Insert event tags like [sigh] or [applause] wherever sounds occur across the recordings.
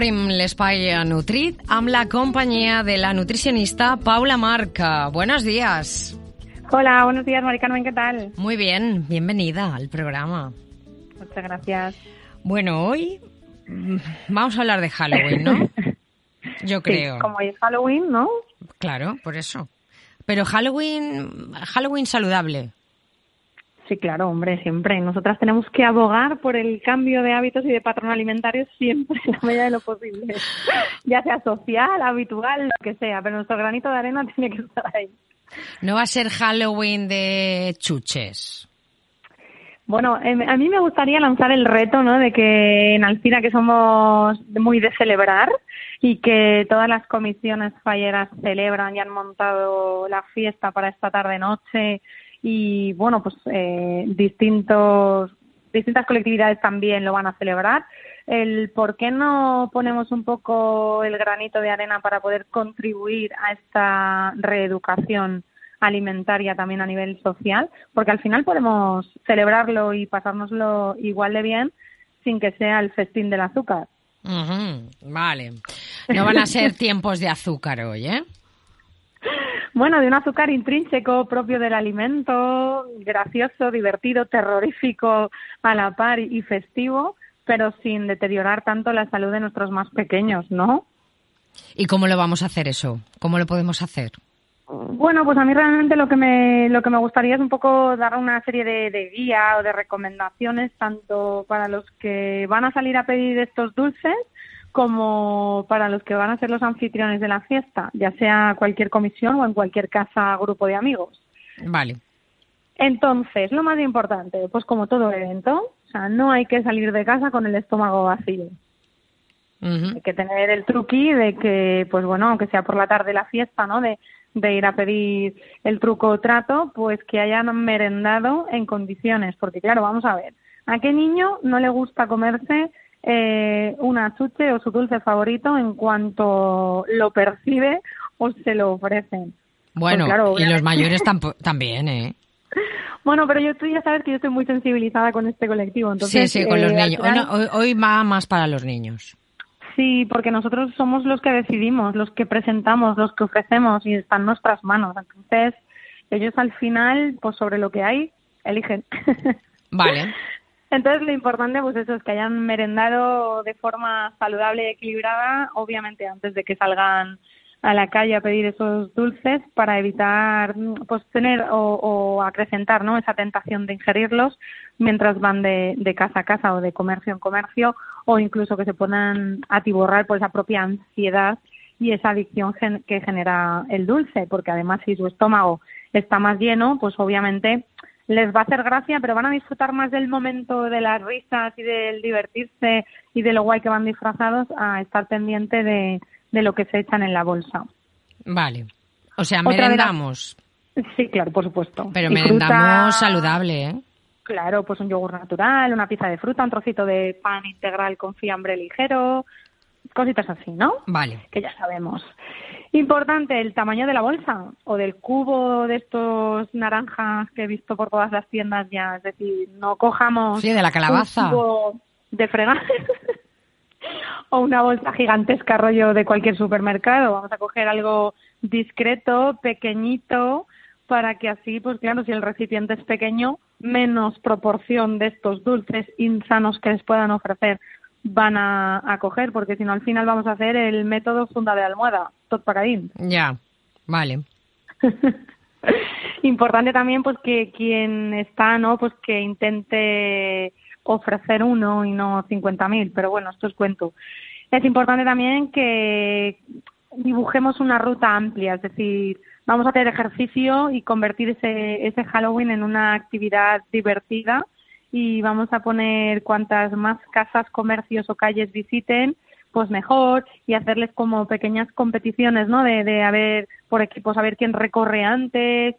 Obrim l'espai Nutrit amb la companyia de la nutricionista Paula Marca. Buenos días. Hola, buenos días, Maricarmen, ¿qué tal? Muy bien, bienvenida al programa. Muchas gracias. Bueno, hoy vamos a hablar de Halloween, ¿no? [laughs] Yo creo. Sí, como es Halloween, ¿no? Claro, por eso. Pero Halloween, Halloween saludable. Sí, claro, hombre, siempre. Nosotras tenemos que abogar por el cambio de hábitos y de patrón alimentario siempre, en la medida de lo posible. Ya sea social, habitual, lo que sea, pero nuestro granito de arena [laughs] tiene que estar ahí. No va a ser Halloween de chuches. Bueno, em, a mí me gustaría lanzar el reto, ¿no? De que en Alcina, que somos muy de celebrar y que todas las comisiones falleras celebran y han montado la fiesta para esta tarde-noche y, bueno, pues eh, distintos, distintas colectividades también lo van a celebrar. El por qué no ponemos un poco el granito de arena para poder contribuir a esta reeducación alimentaria también a nivel social, porque al final podemos celebrarlo y pasárnoslo igual de bien sin que sea el festín del azúcar. Vale. No van a ser [laughs] tiempos de azúcar hoy, ¿eh? Bueno, de un azúcar intrínseco propio del alimento, gracioso, divertido, terrorífico a la par y festivo, pero sin deteriorar tanto la salud de nuestros más pequeños, ¿no? ¿Y cómo lo vamos a hacer eso? ¿Cómo lo podemos hacer? Bueno, pues a mí realmente lo que me, lo que me gustaría es un poco dar una serie de, de guía o de recomendaciones tanto para los que van a salir a pedir estos dulces como para los que van a ser los anfitriones de la fiesta, ya sea cualquier comisión o en cualquier casa grupo de amigos. Vale. Entonces, lo más importante, pues como todo evento, o sea, no hay que salir de casa con el estómago vacío. Hay que tener el truqui de que, pues bueno, aunque sea por la tarde la fiesta, ¿no? De de ir a pedir el truco o trato, pues que hayan merendado en condiciones. Porque claro, vamos a ver, ¿a qué niño no le gusta comerse eh, una chuche o su dulce favorito en cuanto lo percibe o se lo ofrecen? Bueno, pues y los mayores [laughs] también, ¿eh? Bueno, pero yo, tú ya sabes que yo estoy muy sensibilizada con este colectivo. Entonces, sí, sí, con los eh, niños. hoy va más para los niños. Sí, porque nosotros somos los que decidimos, los que presentamos, los que ofrecemos y está en nuestras manos. Entonces, ellos al final, pues sobre lo que hay, eligen. [laughs] Vale. Entonces, lo importante, pues eso, es que hayan merendado de forma saludable y equilibrada, obviamente antes de que salgan a la calle a pedir esos dulces para evitar pues tener o, acrecentar no esa tentación de ingerirlos mientras van de, casa a casa o de comercio en comercio o incluso que se pongan a tiborrar por esa propia ansiedad y esa adicción que genera el dulce porque además si su estómago está más lleno pues obviamente les va a hacer gracia pero van a disfrutar más del momento de las risas y del divertirse y de lo guay que van disfrazados a estar pendiente de de lo que se echan en la bolsa. Vale. O sea, merendamos. Sí, claro, por supuesto. Pero merendamos saludable, ¿eh? Claro, pues un yogur natural, una pieza de fruta, un trocito de pan integral con fiambre ligero, cositas así, ¿no? Vale. Que ya sabemos. Importante, el tamaño de la bolsa o del cubo de estos naranjas que he visto por todas las tiendas ya. Es decir, no cojamos. Sí, de la calabaza. Un cubo de fregar. [laughs] o una bolsa gigantesca rollo de cualquier supermercado. Vamos a coger algo discreto, pequeñito, para que así, pues claro, si el recipiente es pequeño, menos proporción de estos dulces insanos que les puedan ofrecer van a, coger, porque si no al final vamos a hacer el método funda de almohada, tot paradín. Ya, vale. [laughs] Importante también pues que quien está, ¿no? Pues que intente ofrecer uno y no 50.000, pero bueno, esto es cuento. Es importante también que dibujemos una ruta amplia, es decir, vamos a hacer ejercicio y convertir ese, ese Halloween en una actividad divertida y vamos a poner cuantas más casas, comercios o calles visiten, pues mejor y hacerles como pequeñas competiciones, ¿no? De, de a ver por equipos, a ver quién recorre antes,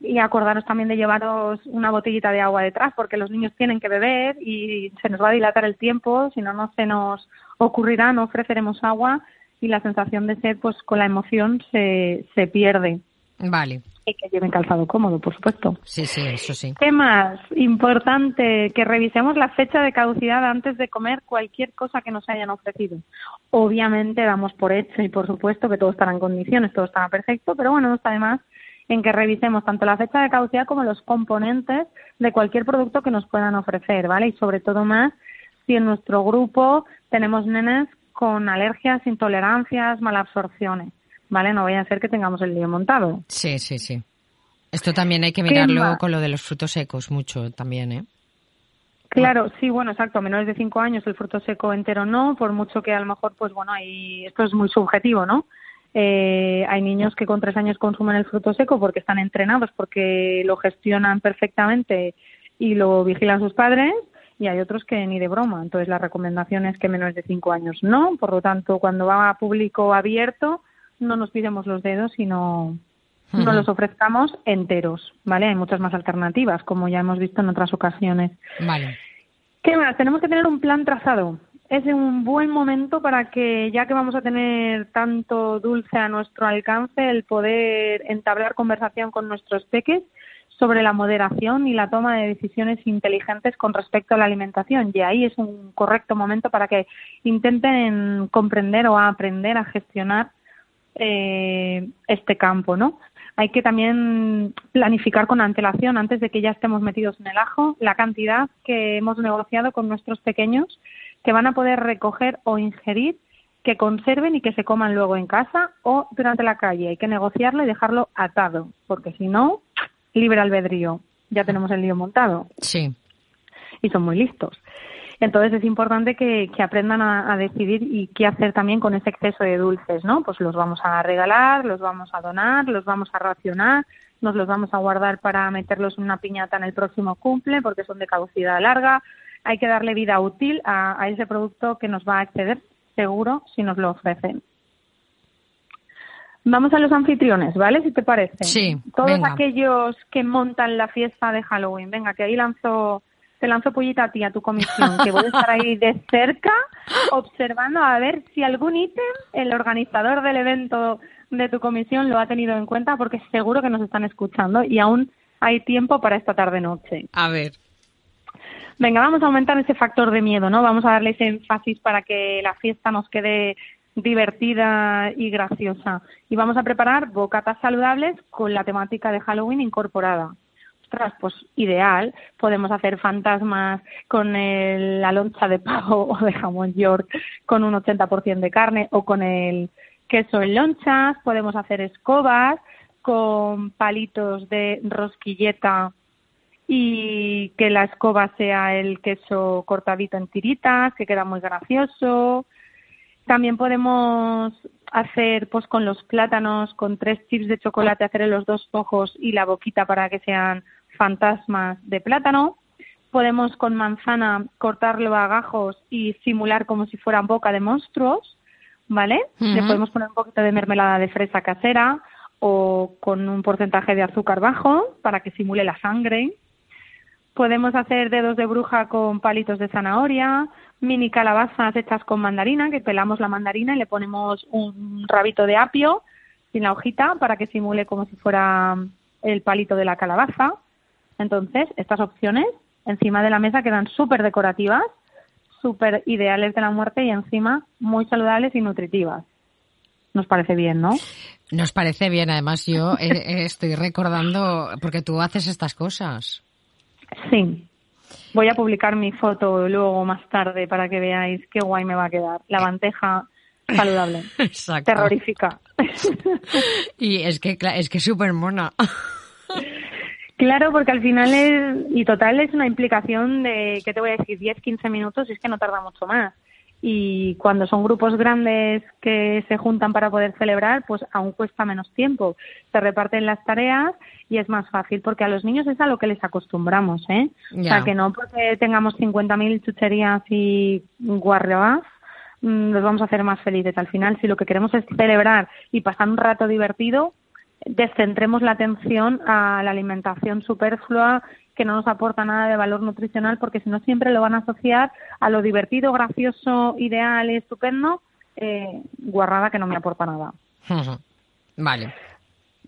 y acordaros también de llevaros una botellita de agua detrás porque los niños tienen que beber y se nos va a dilatar el tiempo, si no, no se nos ocurrirá, no ofreceremos agua y la sensación de sed, pues con la emoción se, se pierde. Vale. y que lleven calzado cómodo, por supuesto. Sí, sí, eso sí. ¿Qué más? Importante que revisemos la fecha de caducidad antes de comer cualquier cosa que nos hayan ofrecido. Obviamente damos por hecho y por supuesto que todo estará en condiciones, todo estará perfecto, pero bueno, no está de más en que revisemos tanto la fecha de caducidad como los componentes de cualquier producto que nos puedan ofrecer, ¿vale? Y sobre todo más si en nuestro grupo tenemos nenes con alergias, intolerancias, malabsorciones, ¿vale? No vaya a ser que tengamos el lío montado. Sí, sí, sí. Esto también hay que mirarlo con lo de los frutos secos mucho también, ¿eh? Claro, sí, bueno, exacto. Menores de cinco años el fruto seco entero no, por mucho que a lo mejor, pues bueno, hay, esto es muy subjetivo, ¿no? Eh, hay niños que con tres años consumen el fruto seco porque están entrenados, porque lo gestionan perfectamente y lo vigilan sus padres, y hay otros que ni de broma. Entonces, la recomendación es que menores de cinco años no. Por lo tanto, cuando va a público abierto, no nos pidemos los dedos, sino no los ofrezcamos enteros, ¿vale? Hay muchas más alternativas, como ya hemos visto en otras ocasiones. Vale. ¿Qué más? Tenemos que tener un plan trazado es un buen momento para que, ya que vamos a tener tanto dulce a nuestro alcance, el poder entablar conversación con nuestros peques sobre la moderación y la toma de decisiones inteligentes con respecto a la alimentación. Y ahí es un correcto momento para que intenten comprender o aprender a gestionar eh, este campo, ¿no? Hay que también planificar con antelación, antes de que ya estemos metidos en el ajo, la cantidad que hemos negociado con nuestros pequeños que van a poder recoger o ingerir, que conserven y que se coman luego en casa o durante la calle. Hay que negociarlo y dejarlo atado, porque si no, libre albedrío. Ya tenemos el lío montado. Sí. Y son muy listos. Entonces es importante que, aprendan a, a, decidir y qué hacer también con ese exceso de dulces, ¿no? Pues los vamos a regalar, los vamos a donar, los vamos a racionar, nos los vamos a guardar para meterlos en una piñata en el próximo cumple porque son de caducidad larga, hay que darle vida útil a, ese producto que nos va a acceder seguro si nos lo ofrecen. Vamos a los anfitriones, ¿vale? Si te parece. Sí. Todos aquellos que montan la fiesta de Halloween. Venga, que ahí lanzo, te lanzo pollita a ti, a tu comisión, que voy a estar ahí de cerca observando a ver si algún ítem el organizador del evento de tu comisión lo ha tenido en cuenta, porque seguro que nos están escuchando y aún hay tiempo para esta tarde-noche. A ver venga, vamos a aumentar ese factor de miedo, ¿no? Vamos a darle ese énfasis para que la fiesta nos quede divertida y graciosa. Y vamos a preparar bocatas saludables con la temática de Halloween incorporada. Ostras, pues ideal. Podemos hacer fantasmas con la loncha de pavo [laughs] o de jamón york con un 80% de carne o con el queso en lonchas. Podemos hacer escobas con palitos de rosquilleta y que la escoba sea el queso cortadito en tiritas, que queda muy gracioso. También podemos hacer pues con los plátanos, con tres chips de chocolate, hacer los dos ojos y la boquita para que sean fantasmas de plátano. Podemos con manzana cortarlo a gajos y simular como si fueran boca de monstruos, ¿vale? Le podemos poner un poquito de mermelada de fresa casera o con un porcentaje de azúcar bajo para que simule la sangre. Podemos hacer dedos de bruja con palitos de zanahoria, mini calabazas hechas con mandarina, que pelamos la mandarina y le ponemos un rabito de apio sin la hojita para que simule como si fuera el palito de la calabaza. Entonces, estas opciones encima de la mesa quedan súper decorativas, súper ideales de la muerte y encima muy saludables y nutritivas. Nos parece bien, ¿no? Nos parece bien. Además, yo eh, estoy recordando, porque tú haces estas cosas. Sí. Voy a publicar mi foto luego más tarde para que veáis qué guay me va a quedar. La bandeja saludable. [laughs] Exacto. Terrorífica. y es que es que súper mona. Claro, porque al final es, y total es una implicación de, ¿qué te voy a decir? 10, 15 minutos y es que no tarda mucho más y cuando son grupos grandes que se juntan para poder celebrar, pues aún cuesta menos tiempo. Se reparten las tareas y es más fácil porque a los niños es a lo que les acostumbramos, ¿eh? O sea, que no porque tengamos 50.000 chucherías y guarreabas mm, los vamos a hacer más felices. Al final, si lo que queremos es celebrar y pasar un rato divertido, descentremos la atención a la alimentación superflua que no nos aporta nada de valor nutricional porque si no siempre lo van a asociar a lo divertido, gracioso, ideal, estupendo, eh, guarrada que no me aporta nada. Vale.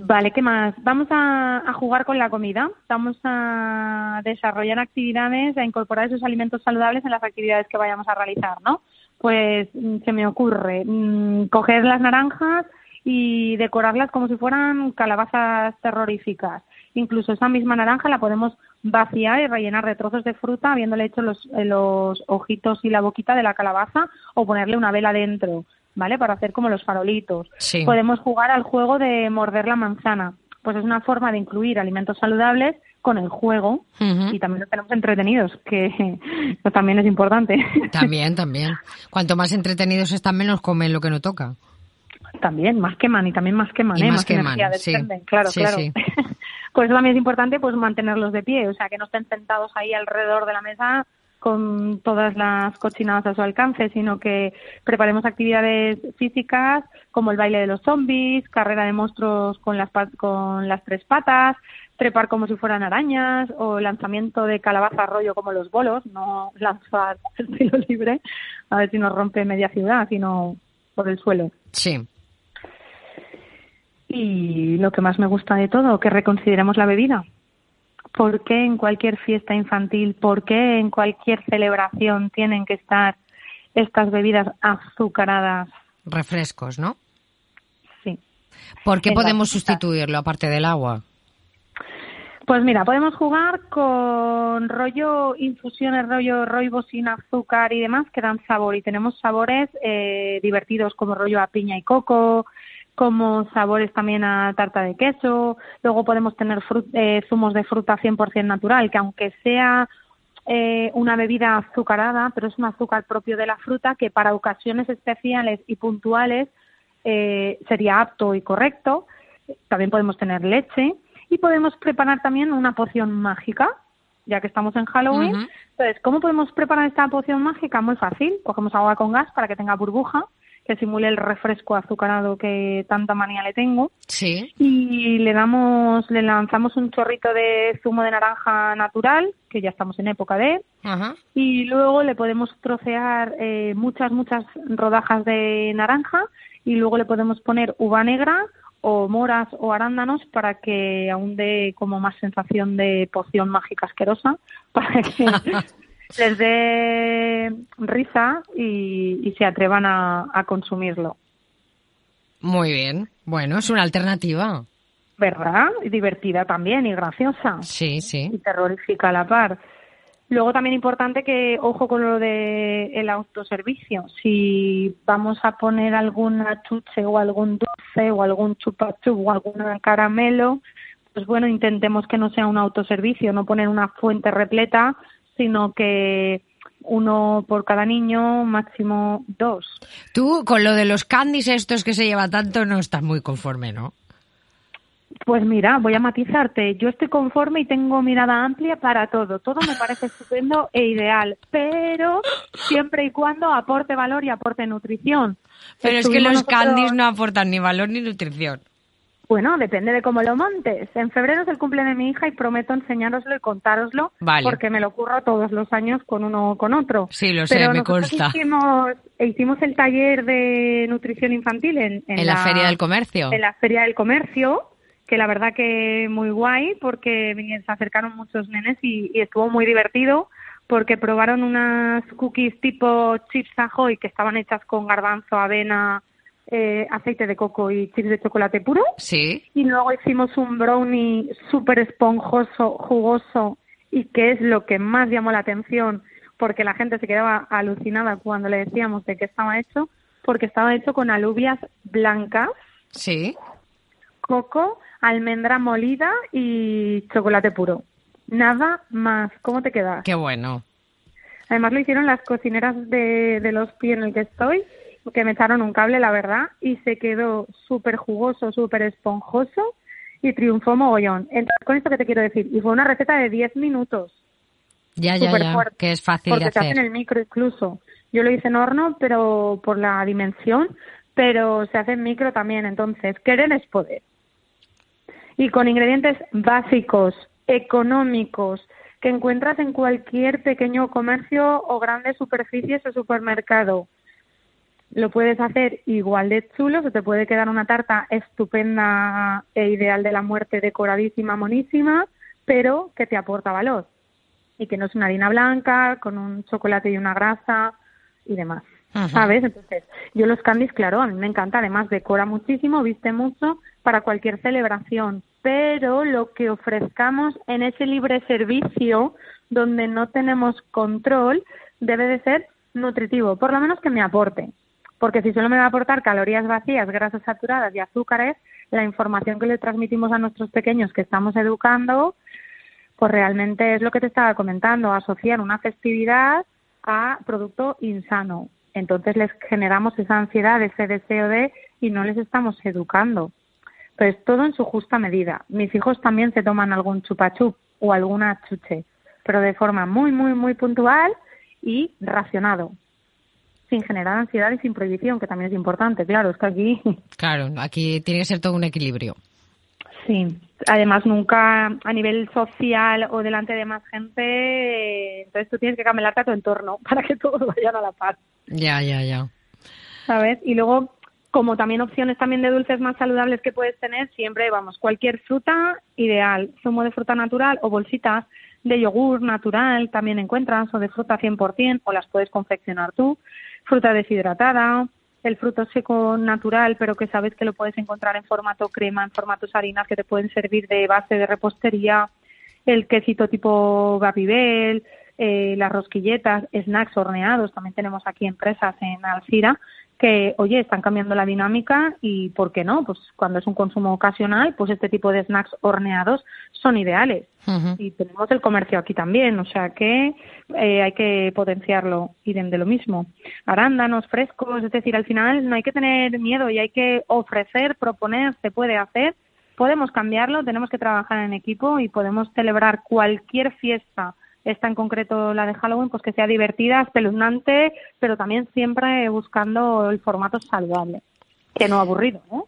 Vale, ¿qué más? Vamos a, jugar con la comida, vamos a desarrollar actividades, a incorporar esos alimentos saludables en las actividades que vayamos a realizar, ¿no? Pues mm, se me ocurre mm, coger las naranjas y decorarlas como si fueran calabazas terroríficas. Incluso esa misma naranja la podemos vaciar y rellenar de trozos de fruta, habiéndole hecho los, eh, los ojitos y la boquita de la calabaza o ponerle una vela dentro. ¿vale? Para hacer como los farolitos. Podemos jugar al juego de morder la manzana. Pues es una forma de incluir alimentos saludables con el juego y también los tenemos entretenidos, que [laughs] también es importante. También, también. [laughs] Cuanto más entretenidos están, menos comen lo que no toca. También, más queman y también más queman, ¿eh? más, queman, Claro, claro. [laughs] pues también es importante pues mantenerlos de pie, o sea, que no estén sentados ahí alrededor de la mesa con todas las cochinadas a su alcance, sino que preparemos actividades físicas como el baile de los zombies, carrera de monstruos con las, con las tres patas, trepar como si fueran arañas o lanzamiento de calabaza rollo como los bolos, no lanzar [laughs] estilo libre, a ver si nos rompe media ciudad, sino por el suelo. Sí. Y lo que más me gusta de todo, que reconsideremos la bebida. ¿Por qué en cualquier fiesta infantil, por qué en cualquier celebración tienen que estar estas bebidas azucaradas? Refrescos, ¿no? Sí. ¿Por qué podemos sustituirlo aparte del agua? Pues mira, podemos jugar con rollo infusiones, rollo roibo sin azúcar y demás que dan sabor. Y tenemos sabores eh, divertidos como rollo a piña y coco, como sabores también a tarta de queso. Luego podemos tener eh, zumos de fruta 100% natural, que aunque sea eh, una bebida azucarada, pero es un azúcar propio de la fruta que para ocasiones especiales y puntuales eh, sería apto y correcto. También podemos tener leche y podemos preparar también una poción mágica, ya que estamos en Halloween. Entonces, ¿cómo podemos preparar esta poción mágica? Muy fácil. Cogemos agua con gas para que tenga burbuja que simule el refresco azucarado que tanta manía le tengo. Sí. Y le damos, le lanzamos un chorrito de zumo de naranja natural, que ya estamos en época de, Ajá. y luego le podemos trocear eh, muchas, muchas rodajas de naranja y luego le podemos poner uva negra o moras o arándanos para que aún dé como más sensación de poción mágica asquerosa, [laughs] para que [laughs] les dé risa y, se atrevan a, consumirlo. Muy bien. Bueno, es una alternativa. ¿Verdad? Y divertida también y graciosa. Sí, sí. Y terrorífica a la par. Luego también importante que, ojo con lo de el autoservicio. Si vamos a poner alguna chuche o algún dulce o algún chupachup o algún caramelo, pues bueno, intentemos que no sea un autoservicio, no poner una fuente repleta sino que uno por cada niño, máximo dos. Tú, con lo de los candies estos que se lleva tanto, no estás muy conforme, ¿no? Pues mira, voy a matizarte. Yo estoy conforme y tengo mirada amplia para todo. Todo me parece estupendo e ideal, pero siempre y cuando aporte valor y aporte nutrición. Pero es que los candies no aportan ni valor ni nutrición. Bueno, depende de cómo lo montes. En febrero es el cumple de mi hija y prometo enseñároslo y contároslo porque me lo ocurro todos los años con uno o con otro. Sí, lo sé, me consta. Hicimos, hicimos el taller de nutrición infantil en, en, la, Feria del Comercio. En la Feria del Comercio, que la verdad que muy guay porque se acercaron muchos nenes y, y estuvo muy divertido porque probaron unas cookies tipo chips ahoy que estaban hechas con garbanzo, avena, eh, aceite de coco y chips de chocolate puro. Sí. Y luego hicimos un brownie súper esponjoso, jugoso y que es lo que más llamó la atención porque la gente se quedaba alucinada cuando le decíamos de qué estaba hecho, porque estaba hecho con alubias blancas. Sí. Coco, almendra molida y chocolate puro. Nada más. ¿Cómo te queda? Qué bueno. Además lo hicieron las cocineras de, de los pies en el que estoy que me echaron un cable, la verdad, y se quedó súper jugoso, súper esponjoso y triunfó mogollón. Entonces, con esto que te quiero decir, y fue una receta de 10 minutos. Ya, ya, ya, que es fácil de hacer. Porque se hace en el micro incluso. Yo lo hice en horno, pero por la dimensión, pero se hace en micro también. Entonces, querer es poder. Y con ingredientes básicos, económicos, que encuentras en cualquier pequeño comercio o grandes superficies o supermercado lo puedes hacer igual de chulo, se te puede quedar una tarta estupenda e ideal de la muerte, decoradísima, monísima, pero que te aporta valor y que no es una harina blanca con un chocolate y una grasa y demás. ¿Sabes? Entonces, yo los candies, claro, a mí me encanta, además decora muchísimo, viste mucho para cualquier celebración, pero lo que ofrezcamos en ese libre servicio donde no tenemos control debe de ser nutritivo, por lo menos que me aporte. Porque si solo me va a aportar calorías vacías, grasas saturadas y azúcares, la información que le transmitimos a nuestros pequeños que estamos educando, pues realmente es lo que te estaba comentando, asociar una festividad a producto insano. Entonces les generamos esa ansiedad, ese deseo de y no les estamos educando. Pues todo en su justa medida. Mis hijos también se toman algún chupachup o alguna chuche, pero de forma muy, muy, muy puntual y racionado, sin generar ansiedad y sin prohibición, que también es importante. Claro, es que aquí. [laughs] Claro, aquí tiene que ser todo un equilibrio. Sí, además nunca a nivel social o delante de más gente, entonces tú tienes que camelarte a tu entorno [laughs] para que todos vayan a la paz. Ya, ya, ya. ¿Sabes? Y luego, como también opciones también de dulces más saludables que puedes tener, siempre, vamos, cualquier fruta ideal, zumo de fruta natural o bolsitas de yogur natural también encuentras, o de fruta 100%, o las puedes confeccionar tú, fruta deshidratada, el fruto seco natural, pero que sabes que lo puedes encontrar en formato crema, en formatos harinas que te pueden servir de base de repostería, el quesito tipo Babybel, eh, las rosquilletas, snacks horneados, también tenemos aquí empresas en Alcira que, oye, están cambiando la dinámica y, ¿por qué no? Pues cuando es un consumo ocasional, pues este tipo de snacks horneados son ideales. Y tenemos el comercio aquí también, o sea que eh, hay que potenciarlo y de, lo mismo. Arándanos frescos, es decir, al final no hay que tener miedo y hay que ofrecer, proponer, se puede hacer. Podemos cambiarlo, tenemos que trabajar en equipo y podemos celebrar cualquier fiesta esta en concreto la de Halloween, pues que sea divertida, espeluznante, pero también siempre buscando el formato saludable, que no aburrido, ¿no?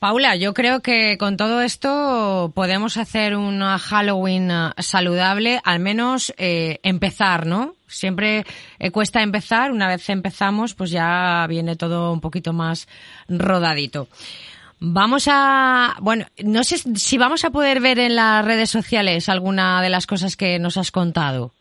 Paula, yo creo que con todo esto podemos hacer una Halloween eh, saludable, al menos eh, empezar, ¿no? Siempre eh, cuesta empezar, una vez empezamos, pues ya viene todo un poquito más rodadito. Vamos a, bueno, no sé si vamos a poder ver en las redes sociales alguna de las cosas que nos has contado.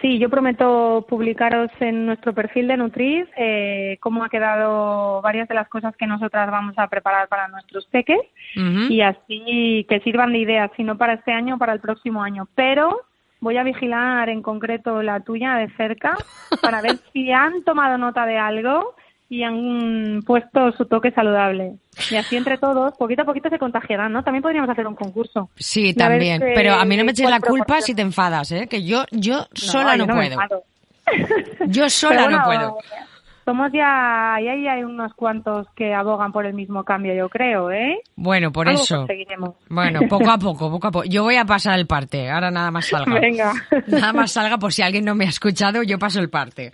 Sí, yo prometo publicaros en nuestro perfil de Nutriz eh, cómo ha quedado varias de las cosas que nosotras vamos a preparar para nuestros peques y así que sirvan de ideas, si no para este año, para el próximo año. Pero voy a vigilar en concreto la tuya de cerca para ver si han tomado nota de algo y han puesto su toque saludable. Y así entre todos, poquito a poquito se contagiarán, ¿no? También podríamos hacer un concurso. Sí, también. Pero a mí no me eches la culpa si te enfadas, ¿eh? Que yo, yo sola no, puedo. [laughs] yo sola no puedo. Somos ya, ahí hay unos cuantos que abogan por el mismo cambio, yo creo, ¿eh? Bueno, por eso. Bueno, poco a poco, poco a poco. Yo voy a pasar el parte, ahora nada más salga. [laughs] Venga. Nada más salga, por si alguien no me ha escuchado, yo paso el parte.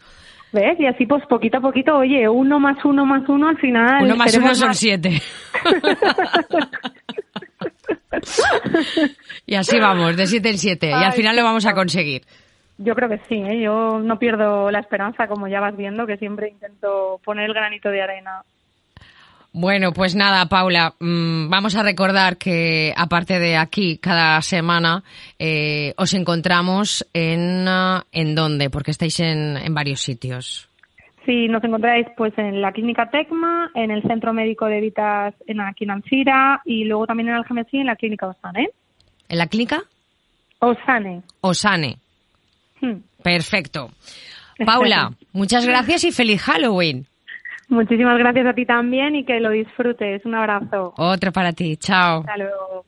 ¿Ves? Y así pues poquito a poquito, oye, uno más uno más uno al final... Uno más uno son siete. [laughs] y así vamos, de siete en siete. y al final lo vamos a conseguir. Yo creo que sí, ¿eh? yo no pierdo la esperanza, como ya vas viendo, que siempre intento poner el granito de arena bueno, pues nada, Paula, mm, vamos a recordar que aparte de aquí, cada semana eh, os encontramos en, ah, en dónde, porque estáis en, en varios sitios. Sí, nos encontráis pues en la clínica Tecma, en el Centro Médico de Vitas en aquí en y luego también en Algemesí en la clínica Osane. ¿En la clínica? Osane. Osane. Hmm. Perfecto. Paula, [laughs] muchas gracias y feliz Halloween. Muchísimas gracias a ti también y que lo disfrutes. Un abrazo. Otro para ti. Chao. Hasta luego.